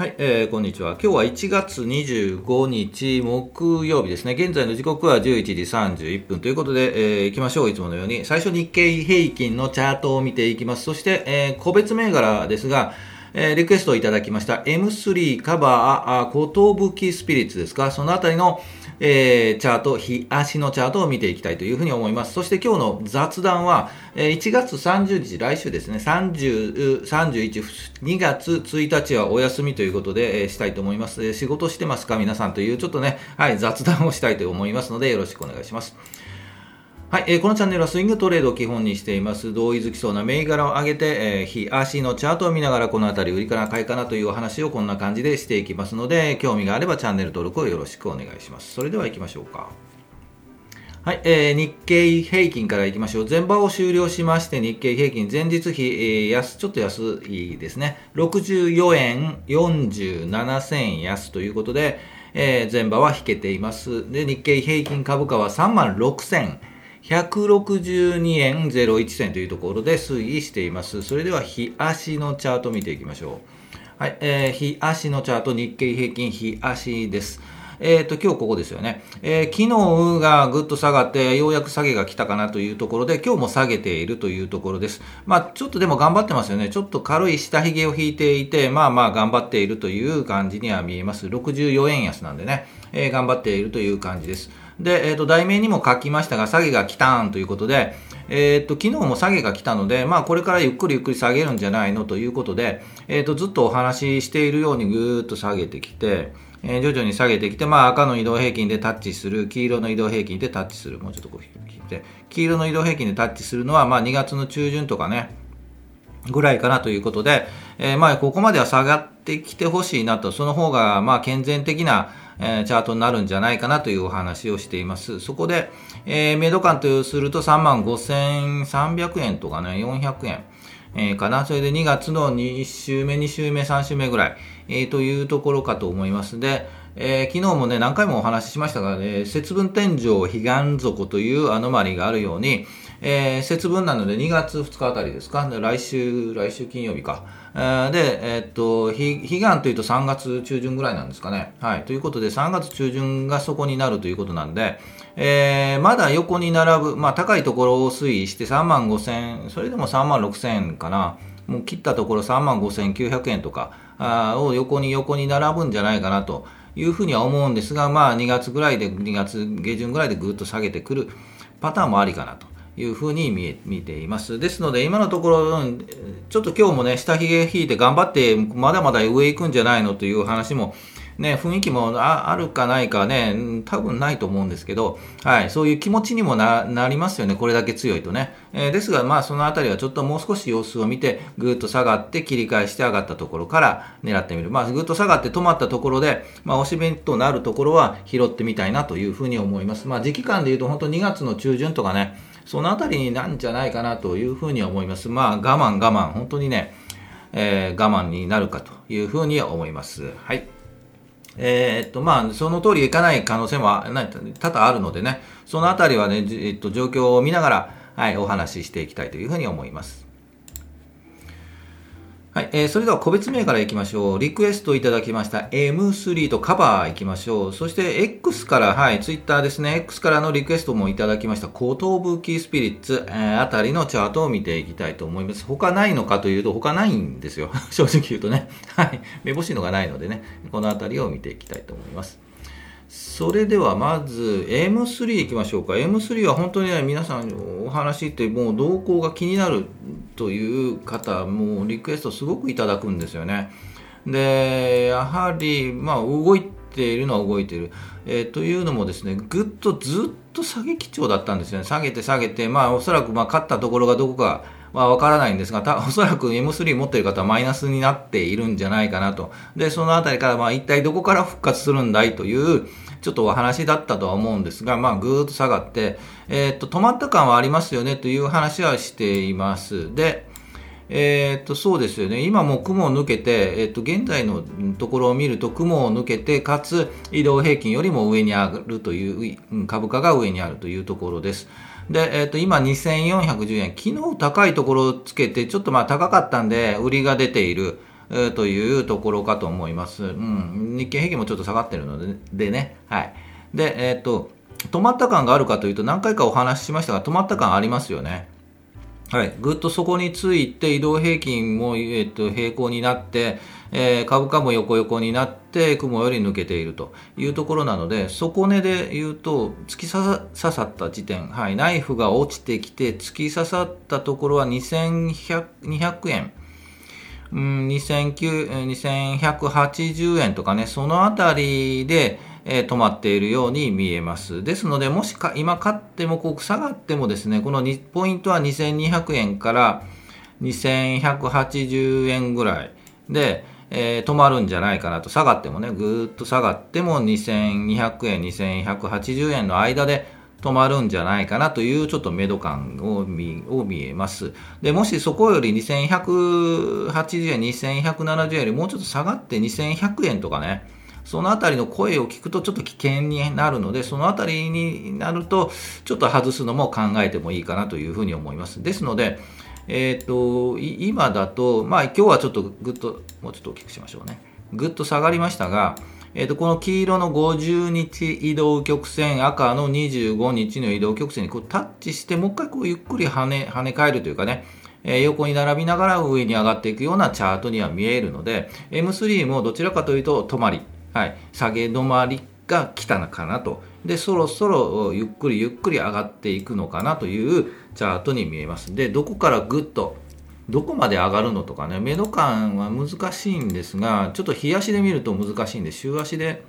はい、えー、こんにちは。今日は1月25日木曜日ですね。現在の時刻は11時31分ということで、えー、行きましょう。いつものように。最初日経平均のチャートを見ていきます。そして、えー、個別銘柄ですが、えー、リクエストをいただきました M3 カバー、あ、コトブキスピリッツですか？そのあたりの、えー、チャート、日足のチャートを見ていきたいというふうに思います。そして今日の雑談は、えー、1月30日、来週ですね、30、31、2月1日はお休みということで、えー、したいと思います。えー、仕事してますか？皆さんという、ちょっとね、はい、雑談をしたいと思いますので、よろしくお願いします。はい、えー、このチャンネルはスイングトレードを基本にしています。同意づきそうな銘柄を上げて、えー、日足のチャートを見ながらこのあたり売りかな買いかなというお話をこんな感じでしていきますので、興味があればチャンネル登録をよろしくお願いします。それでは行きましょうか。はい、えー、日経平均からいきましょう。前場を終了しまして、日経平均前日比、えー、安、ちょっと安いですね。64円47銭安ということで、えー、前場は引けています。で、日経平均株価は3万6千162円01銭というところで推移しています。それでは、日足のチャート見ていきましょう。はい、えー、日足のチャート、日経平均日足です。えっ、ー、と、今日ここですよね。えー、昨日がぐっと下がって、ようやく下げが来たかなというところで、今日も下げているというところです。まあ、ちょっとでも頑張ってますよね。ちょっと軽い下髭を引いていて、まあまあ頑張っているという感じには見えます。64円安なんでね、えー、頑張っているという感じです。で、えっ、ー、と、題名にも書きましたが、下げが来たんということで、えっ、ー、と、昨日も下げが来たので、まあ、これからゆっくりゆっくり下げるんじゃないのということで、えっ、ー、と、ずっとお話ししているようにぐーっと下げてきて、えー、徐々に下げてきて、まあ、赤の移動平均でタッチする、黄色の移動平均でタッチする、もうちょっとこう引いて、黄色の移動平均でタッチするのは、まあ、2月の中旬とかね、ぐらいかなということで、えー、まあ、ここまでは下がってきてほしいなと、その方が、まあ、健全的な、えー、チャートになるんじゃないかなというお話をしています。そこで、えー、メイド感とすると3万5300円とかね、400円。えー、かな。それで2月の2週目、2週目、3週目ぐらい、えー、というところかと思いますで、えー、昨日もね、何回もお話ししましたが、ね、節分天井彼岸底というアノマリがあるように、えー、節分なので2月2日あたりですか、来週、来週金曜日か。えー、で、え、っと、彼岸というと3月中旬ぐらいなんですかね。はい。ということで、3月中旬がそこになるということなんで、えー、まだ横に並ぶ、まあ、高いところを推移して3万5千、それでも3万6千かな。もう切ったところ3万5900円とかあを横に横に並ぶんじゃないかなというふうには思うんですが、まあ、2月ぐらいで、2月下旬ぐらいでぐっと下げてくるパターンもありかなと。いうふうに見え見ています。ですので、今のところ、ちょっと今日もね、下髭引いて頑張って、まだまだ上行くんじゃないのという話も、ね、雰囲気もあるかないかね、多分ないと思うんですけど、はい、そういう気持ちにもなりますよね、これだけ強いとね。えー、ですが、まあ、そのあたりはちょっともう少し様子を見て、ぐーっと下がって切り返して上がったところから狙ってみる。まあ、ぐっと下がって止まったところで、まあ、押し弁となるところは拾ってみたいなというふうに思います。まあ、時期間で言うと、本当2月の中旬とかね、そのあたりなんじゃないかなというふうに思います。まあ、我慢我慢、本当にね、えー、我慢になるかというふうに思います。はい。えー、っと、まあ、その通りいかない可能性も多々あるのでね、そのあたりはね、えっと、状況を見ながら、はい、お話ししていきたいというふうに思います。はい、えー、それでは個別名からいきましょう。リクエストいただきました M3 とカバーいきましょう。そして X から、はい、Twitter ですね。X からのリクエストもいただきましたコトブキースピリッツ、えー、あたりのチャートを見ていきたいと思います。他ないのかというと、他ないんですよ。正直言うとね。はい。めぼしいのがないのでね、このあたりを見ていきたいと思います。それではまず M3 いきましょうか。M3 は本当にね、皆さんお話ってもう動向が気になるという方、もリクエストすごくいただくんですよね。で、やはり、まあ動いているのは動いている。えー、というのもですね、ぐっとずっと下げ基調だったんですよね。下げて下げて、まあおそらくまあ勝ったところがどこかまあ、わからないんですが、た おそらく M3 持っている方はマイナスになっているんじゃないかなと。で、そのあたりから、まあ、一体どこから復活するんだいという、ちょっとお話だったとは思うんですが、まあ、ぐーっと下がって、えー、っと、止まった感はありますよねという話はしています。で、えー、っと、そうですよね。今も雲を抜けて、えー、っと、現在のところを見ると雲を抜けて、かつ移動平均よりも上に上がるという、株価が上にあるというところです。で、えっ、ー、と、今2410円。昨日高いところをつけて、ちょっとまあ高かったんで、売りが出ている。というところかと思います。うん、日経平均もちょっと下がってるのででね。はい。で、えっ、ー、と、止まった感があるかというと何回かお話ししましたが止まった感ありますよね。はい、ぐっとそこについて移動平均も、えっと、平行になって、えー、株価も横横になって雲より抜けているというところなので底根で言うと突き刺さった時点、はい、ナイフが落ちてきて突き刺さったところは2200円。うん、2180円とかね、そのあたりで、えー、止まっているように見えます。ですので、もしか今買ってもこう下がってもですね、このポイントは2200円から2180円ぐらいで、えー、止まるんじゃないかなと、下がってもね、ぐーっと下がっても2200円、2180円の間で止まるんじゃないかなというちょっと目処感を見を見えます。で、もしそこより2180円、2170円よりもうちょっと下がって2100円とかね、そのあたりの声を聞くとちょっと危険になるので、そのあたりになると、ちょっと外すのも考えてもいいかなというふうに思います。ですので、えっ、ー、と、今だと、まあ今日はちょっとぐっと、もうちょっと大きくしましょうね。ぐっと下がりましたが、えっ、ー、と、この黄色の50日移動曲線、赤の25日の移動曲線にこうタッチして、もう一回こうゆっくり跳ね、跳ね返るというかね、えー、横に並びながら上に上がっていくようなチャートには見えるので、M3 もどちらかというと止まり、はい、下げ止まりが来たのかなと。で、そろそろゆっくりゆっくり上がっていくのかなというチャートに見えます。で、どこからぐっと、どこまで上がるのとかね、目の感は難しいんですが、ちょっと日足で見ると難しいんで、週足で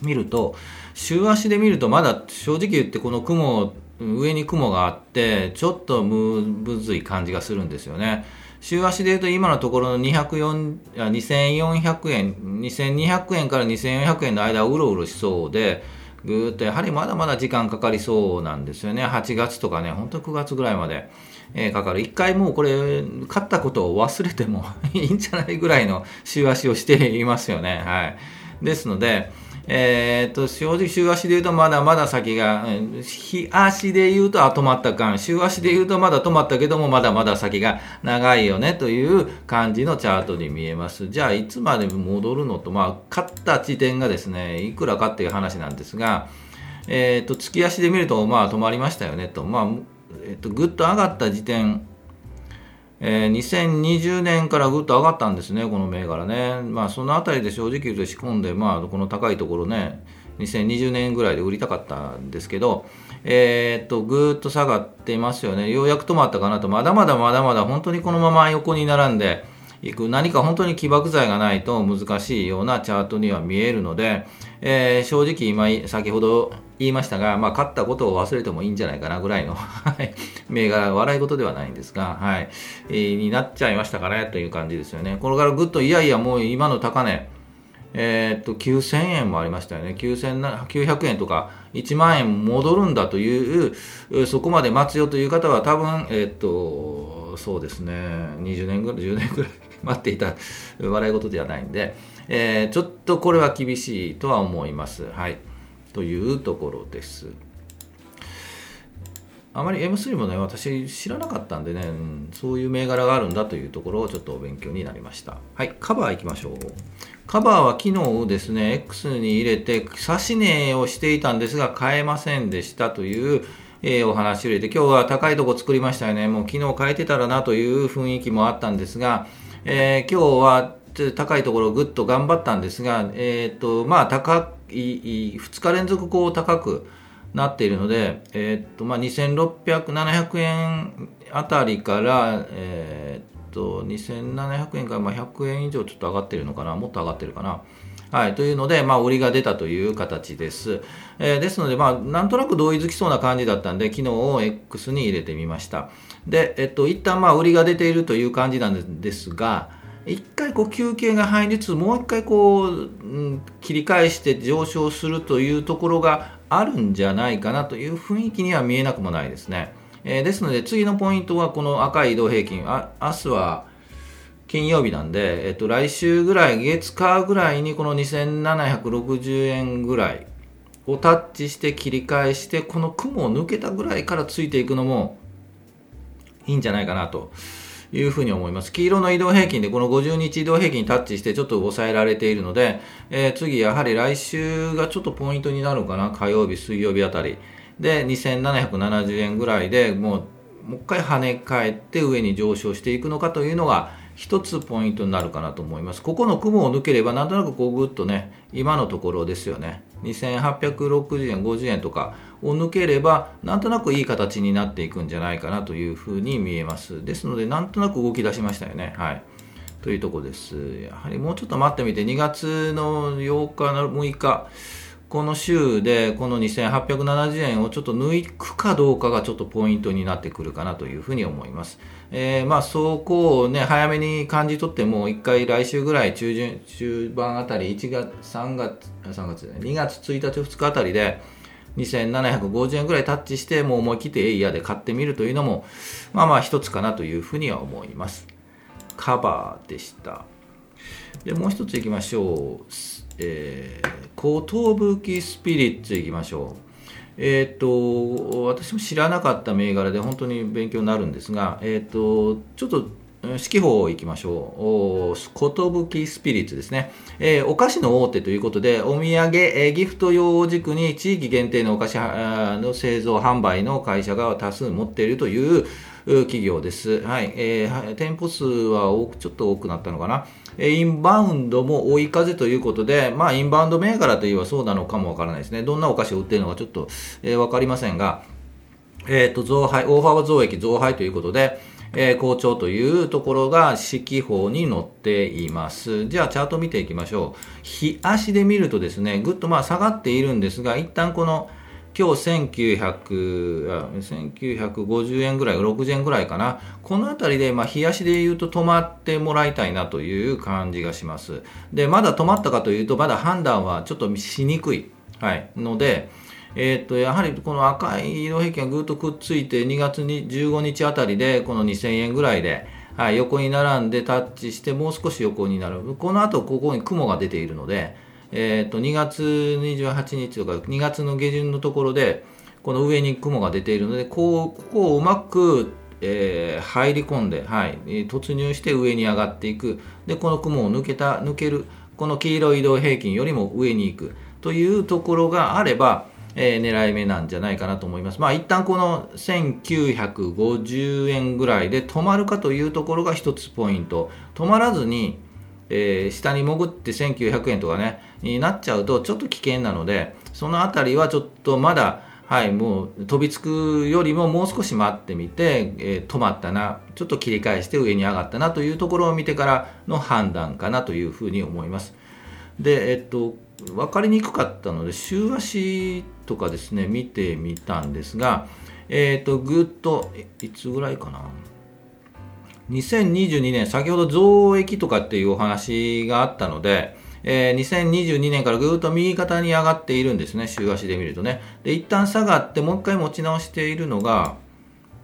見ると、週足で見るとまだ正直言ってこの雲、上に雲があって、ちょっとむずい感じがするんですよね。週足でいうと今のところの2400円、2200円から2400円の間をうろうろしそうで、ぐーっとやはりまだまだ時間かかりそうなんですよね。8月とかね、本当に9月ぐらいまで、えー、かかる。一回もうこれ、買ったことを忘れても いいんじゃないぐらいの週足をしていますよね。はい。ですので、えー、っと、正直、週足で言うとまだまだ先が、日足で言うと、あ、止まったかん。週足で言うとまだ止まったけども、まだまだ先が長いよね、という感じのチャートに見えます。じゃあ、いつまで戻るのと、まあ、勝った地点がですね、いくらかっていう話なんですが、えー、っと、月足で見ると、まあ、止まりましたよね、と。まあ、えー、っと、ぐっと上がった時点、えー、2020年からぐっと上がったんですね、この銘柄ね。まあ、そのあたりで正直言うと仕込んで、まあ、この高いところね、2020年ぐらいで売りたかったんですけど、えー、っと、ぐーっと下がっていますよね。ようやく止まったかなと、まだまだまだまだ本当にこのまま横に並んでいく、何か本当に起爆剤がないと難しいようなチャートには見えるので、えー、正直今、先ほど言いましたが、まあ、勝ったことを忘れてもいいんじゃないかなぐらいの銘柄、笑い事ではないんですが、はい、えー、になっちゃいましたかねという感じですよね。これからぐっと、いやいや、もう今の高値、えー、っと、9000円もありましたよね。9900円とか1万円戻るんだという、そこまで待つよという方は多分、えー、っと、そうですね、20年ぐらい、10年ぐらい 待っていた笑い事ではないんで、えー、ちょっとこれは厳しいとは思います。はい。というところです。あまり M3 もね、私知らなかったんでね、うん、そういう銘柄があるんだというところをちょっとお勉強になりました。はい、カバーいきましょう。カバーは昨日ですね、X に入れて、指し値をしていたんですが、買えませんでしたという、えー、お話を入れて、今日は高いとこ作りましたよね。もう昨日変えてたらなという雰囲気もあったんですが、えー、今日は高いところをぐっと頑張ったんですが、えっ、ー、と、まあ、高い、2日連続こう高くなっているので、えっ、と、まあ、2600、700円あたりから、えっ、と、2700円からまあ100円以上ちょっと上がってるのかな、もっと上がってるかな。はい。というので、まあ、売りが出たという形です。えー、ですので、まあ、なんとなく同意づきそうな感じだったんで、昨日を X に入れてみました。で、えっと、一旦まあ、売りが出ているという感じなんですが、一回こう休憩が入りつつもう一回こう、うん、切り返して上昇するというところがあるんじゃないかなという雰囲気には見えなくもないですね。えー、ですので次のポイントはこの赤い移動平均あ明日は金曜日なんで、えっと、来週ぐらい月火ぐらいにこの2760円ぐらいをタッチして切り返してこの雲を抜けたぐらいからついていくのもいいんじゃないかなというふうに思います。黄色の移動平均でこの50日移動平均にタッチしてちょっと抑えられているので、えー、次やはり来週がちょっとポイントになるかな、火曜日、水曜日あたり。で、2770円ぐらいでもう、もう一回跳ね返って上に上昇していくのかというのが、一つポイントになるかなと思います。ここの雲を抜ければ、なんとなくこうぐっとね、今のところですよね。2860円、50円とかを抜ければ、なんとなくいい形になっていくんじゃないかなというふうに見えます。ですので、なんとなく動き出しましたよね。はい。というとこです。やはりもうちょっと待ってみて、2月の8日の、6日、この週でこの2870円をちょっと抜くかどうかがちょっとポイントになってくるかなというふうに思います。えー、まあそこをね、早めに感じ取っても、一回来週ぐらい中旬、中盤あたり、1月、3月、3月ね、2月1日、2日あたりで、2750円ぐらいタッチして、もう思い切ってエイヤで買ってみるというのも、まあまあ一つかなというふうには思います。カバーでした。で、もう一ついきましょう。えー、寿機スピリッツいきましょう。えっ、と、私も知らなかった銘柄で本当に勉強になるんですが、えっ、と、ちょっと指揮法いきましょう。寿スピリッツですね、えー、お菓子の大手ということで、お土産、えー、ギフト用を軸に地域限定のお菓子の製造、販売の会社が多数持っているという企業です。はい。えー、店舗数は多くちょっと多くなったのかな。えインバウンドも追い風ということで、まあ、インバウンド銘柄といえばそうなのかもわからないですね。どんなお菓子を売っているのかちょっと、えー、わかりませんが、えっ、ー、と、増配、大幅増益増配ということで、えー、好調というところが指揮法に載っています。じゃあ、チャート見ていきましょう。日足で見るとですね、ぐっとまあ下がっているんですが、一旦この、今日1900 1950円ぐらい、60円ぐらいかな。このあたりで、まあ、冷やしで言うと止まってもらいたいなという感じがします。で、まだ止まったかというと、まだ判断はちょっとしにくい。はい。ので、えー、っと、やはりこの赤い移動平均がぐっとくっついて、2月に15日あたりで、この2000円ぐらいで、はい、横に並んでタッチして、もう少し横になる。この後、ここに雲が出ているので、えー、と2月28日とか2月の下旬のところでこの上に雲が出ているのでこうここをうまく、えー、入り込んで、はい、突入して上に上がっていくでこの雲を抜けた抜けるこの黄色い移動平均よりも上に行くというところがあれば、えー、狙い目なんじゃないかなと思います。まあ一旦この1950円ぐらいで止まるかというところが一つポイント。止まらずにえー、下に潜って1900円とかね、になっちゃうとちょっと危険なので、そのあたりはちょっとまだ、はい、もう飛びつくよりももう少し待ってみて、えー、止まったな、ちょっと切り返して上に上がったなというところを見てからの判断かなというふうに思います。で、えっと、分かりにくかったので、週足とかですね、見てみたんですが、えっと、ぐっと、いつぐらいかな？2022年、先ほど増益とかっていうお話があったので、えー、2022年からぐーっと右肩に上がっているんですね、週足で見るとね。で、一旦下がって、もう一回持ち直しているのが、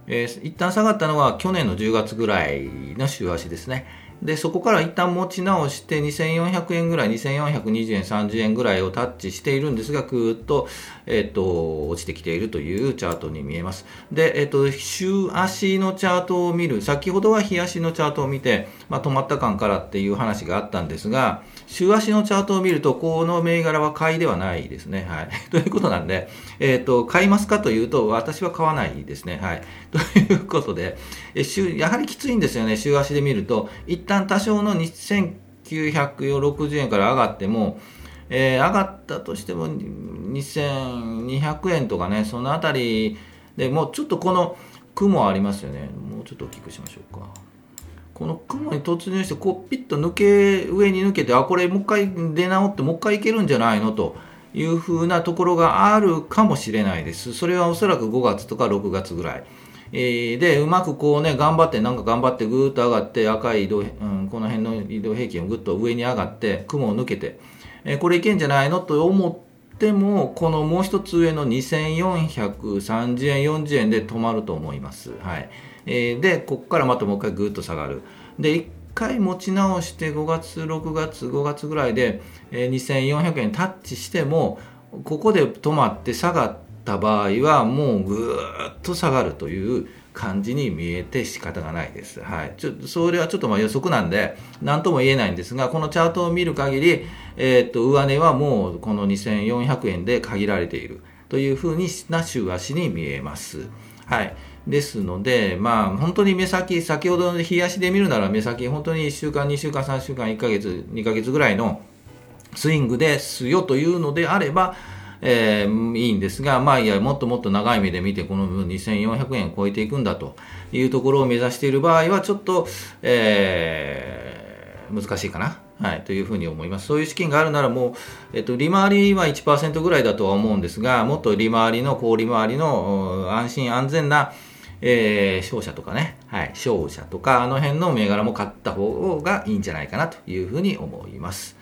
えー、一旦下がったのは去年の10月ぐらいの週足ですね。で、そこから一旦持ち直して2400円ぐらい、2420円、30円ぐらいをタッチしているんですが、ぐーっと、え、ー、と、落ちてきているというチャートに見えます。で、えっ、ー、と、週足のチャートを見る、先ほどは日足のチャートを見て、まあ、止まった感からっていう話があったんですが、週足のチャートを見ると、この銘柄は買いではないですね。はい。ということなんで、えっ、ー、と、買いますかというと、私は買わないですね。はい。ということで、え週、やはりきついんですよね、週足で見ると。一旦多少の2960円から上がっても、えー、上がったとしても2200円とかね、そのあたりでもうちょっとこの雲ありますよね。もうちょっと大きくしましょうか。この雲に突入して、こうピッと抜け、上に抜けて、あ、これもう一回出直ってもう一回いけるんじゃないの？というふうなところがあるかもしれないです。それはおそらく5月とか6月ぐらい。え、で、うまくこうね、頑張って、なんか頑張ってぐーっと上がって、赤い移動、うん、この辺の移動平均をぐっと上に上がって、雲を抜けて、え、これいけんじゃないの？と思っても、このもう一つ上の2430円、40円で止まると思います。はい。えー、で、ここからまたもう一回ぐっと下がる。で、一回持ち直して5月、6月、5月ぐらいで、えー、2400円タッチしても、ここで止まって下がった場合はもうぐーっと下がるという感じに見えて仕方がないです。はい。ちょそれはちょっとまあ予測なんで、何とも言えないんですが、このチャートを見る限り、えー、っと、上値はもうこの2400円で限られているというふうな週足に見えます。はい。ですので、まあ、本当に目先、先ほどの冷やしで見るなら目先、本当に1週間、2週間、3週間、1ヶ月、2ヶ月ぐらいのスイングですよというのであれば、えー、いいんですが、まあいや、もっともっと長い目で見て、この部分2400円を超えていくんだというところを目指している場合は、ちょっと、えー、難しいかな。はい、というふうに思います。そういう資金があるならもう、えっと、利回りは1%ぐらいだとは思うんですが、もっと利回りの、高利回りの安心安全な、えー、商社とかね、はい、商社とか、あの辺の銘柄も買った方がいいんじゃないかなというふうに思います。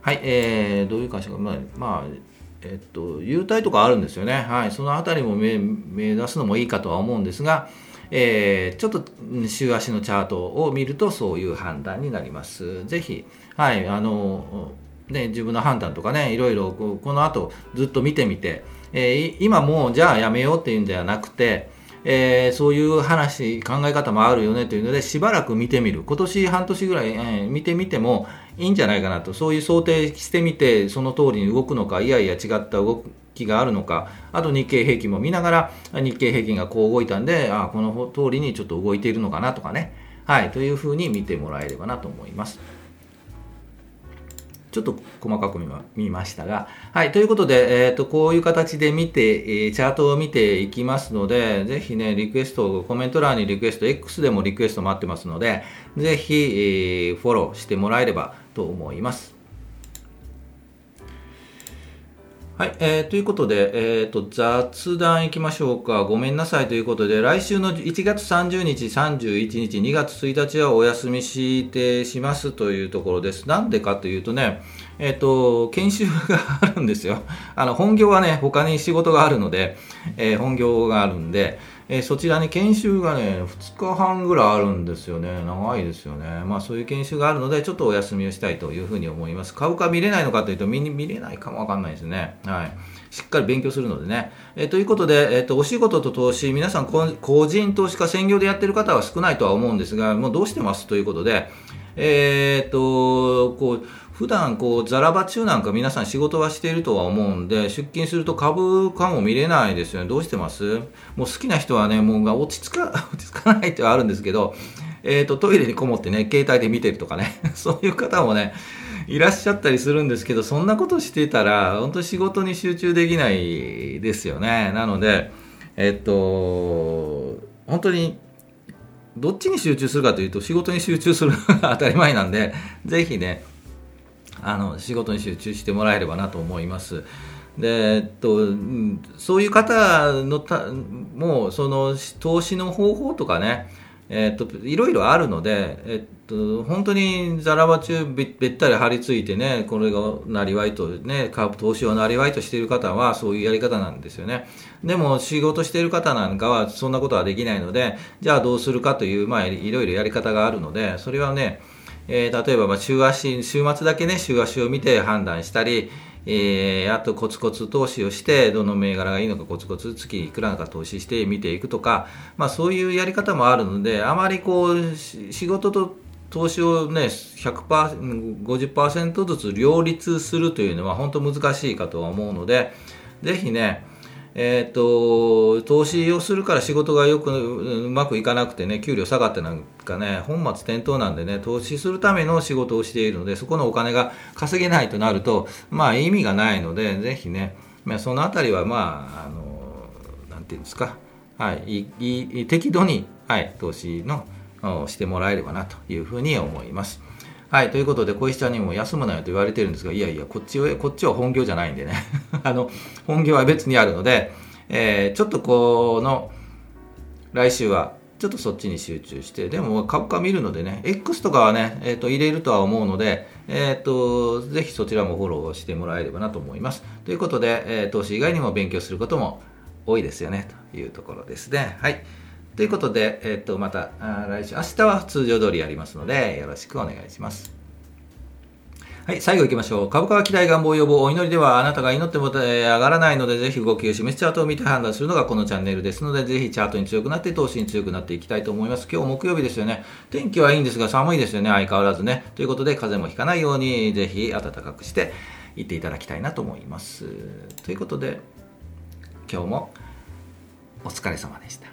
はい、えー、どういう会社か、まあ、まあ、えっと、優待とかあるんですよね。はい、そのあたりも目目指すのもいいかとは思うんですが、えー、ちょっと週足のチャートを見るとそういう判断になります。ぜひ、はい、あの、ね、自分の判断とかね、いろいろこの後ずっと見てみて、えー、今もうじゃあやめようっていうんではなくて、えー、そういう話、考え方もあるよねというので、しばらく見てみる。今年半年ぐらい、えー、見てみてもいいんじゃないかなと。そういう想定してみて、その通りに動くのか、いやいや違った動きがあるのか、あと日経平均も見ながら、日経平均がこう動いたんで、あこの通りにちょっと動いているのかなとかね。はい、というふうに見てもらえればなと思います。ちょっと細かく見ましたが、はい、ということで、えっ、ー、と、こういう形で見て、えー、チャートを見ていきますので、ぜひね、リクエスト、コメント欄にリクエスト、X でもリクエスト待ってますので、ぜひ、えー、フォローしてもらえればと思います。はい、えー、ということで、えーと、雑談いきましょうか。ごめんなさいということで、来週の1月30日、31日、2月1日はお休みしてしますというところです。なんでかというとね、えっ、と、研修があるんですよ。あの、本業はね、他に仕事があるので、えー、本業があるんで、えー、そちらに研修がね、2日半ぐらいあるんですよね。長いですよね。まあそういう研修があるので、ちょっとお休みをしたいというふうに思います。株価見れないのかというと、見見れないかもわかんないですね。はい。しっかり勉強するのでね。えー、ということで、えっ、ー、と、お仕事と投資、皆さん個人投資家専業でやってる方は少ないとは思うんですが、もうどうしてます？ということで、えっ、と、こう、普段こう、ザラバ中なんか皆さん仕事はしているとは思うんで、出勤すると株価も見れないですよね。どうしてます？もう好きな人はね、もう落ち着か、落ち着かないってはあるんですけど、えっ、ー、と、トイレにこもってね、携帯で見てるとかね、そういう方もね、いらっしゃったりするんですけど、そんなことしてたら、本当仕事に集中できないですよね。なので、えっ、ー、と、本当に、どっちに集中するかというと、仕事に集中するのが当たり前なんで、ぜひね、あの仕事に集中してもらえればなと思います。でえっと、そういう方のたもうその投資の方法とかね、えっと、いろいろあるので、えっと、本当にザラバ中べったり張り付いてね、これがなりわいとね、投資をなりわいとしている方はそういうやり方なんですよね。でも仕事している方なんかはそんなことはできないので、じゃあどうするかという、まあ、いろいろやり方があるので、それはね、えー、例えばまあ週足、週末だけね、週足を見て判断したり、えー、あとコツコツ投資をして、どの銘柄がいいのかコツコツ月いくらか投資して見ていくとか、まあそういうやり方もあるので、あまりこう、仕事と投資をね、100%、50%ずつ両立するというのは本当難しいかとは思うので、ぜひね、えーと、投資をするから仕事がよくうまくいかなくてね給料下がってなんかね本末転倒なんでね投資するための仕事をしているのでそこのお金が稼げないとなるとまあ意味がないのでぜひね、まあ、そのあたりはまああのなんていうんですか、はい、いい適度に、はい、投資のしてもらえればなというふうに思います。はい、ということで、小石ちゃんにも休むなよと言われてるんですが、いやいや、こっちは、こっちは本業じゃないんでね。あの、本業は別にあるので、えー、ちょっとこの、来週は、ちょっとそっちに集中して、でも株価見るのでね、X とかはね、え、ー、と、入れるとは思うので、え、ー、と、ぜひそちらもフォローしてもらえればなと思います。ということで、えー、投資以外にも勉強することも多いですよね、というところですね。はい。ということで、えっ、と、また来週、明日は通常通りやりますので、よろしくお願いします。はい、最後行きましょう。株価は期待願望予防。お祈りではあなたが祈っても、えー上がらないので、ぜひ動きを示すチャートを見て判断するのがこのチャンネルですので、ぜひチャートに強くなって、投資に強くなっていきたいと思います。今日木曜日ですよね。天気はいいんですが、寒いですよね。相変わらずね。ということで、風邪もひかないように、ぜひ暖かくしていっていただきたいなと思います。ということで、今日もお疲れ様でした。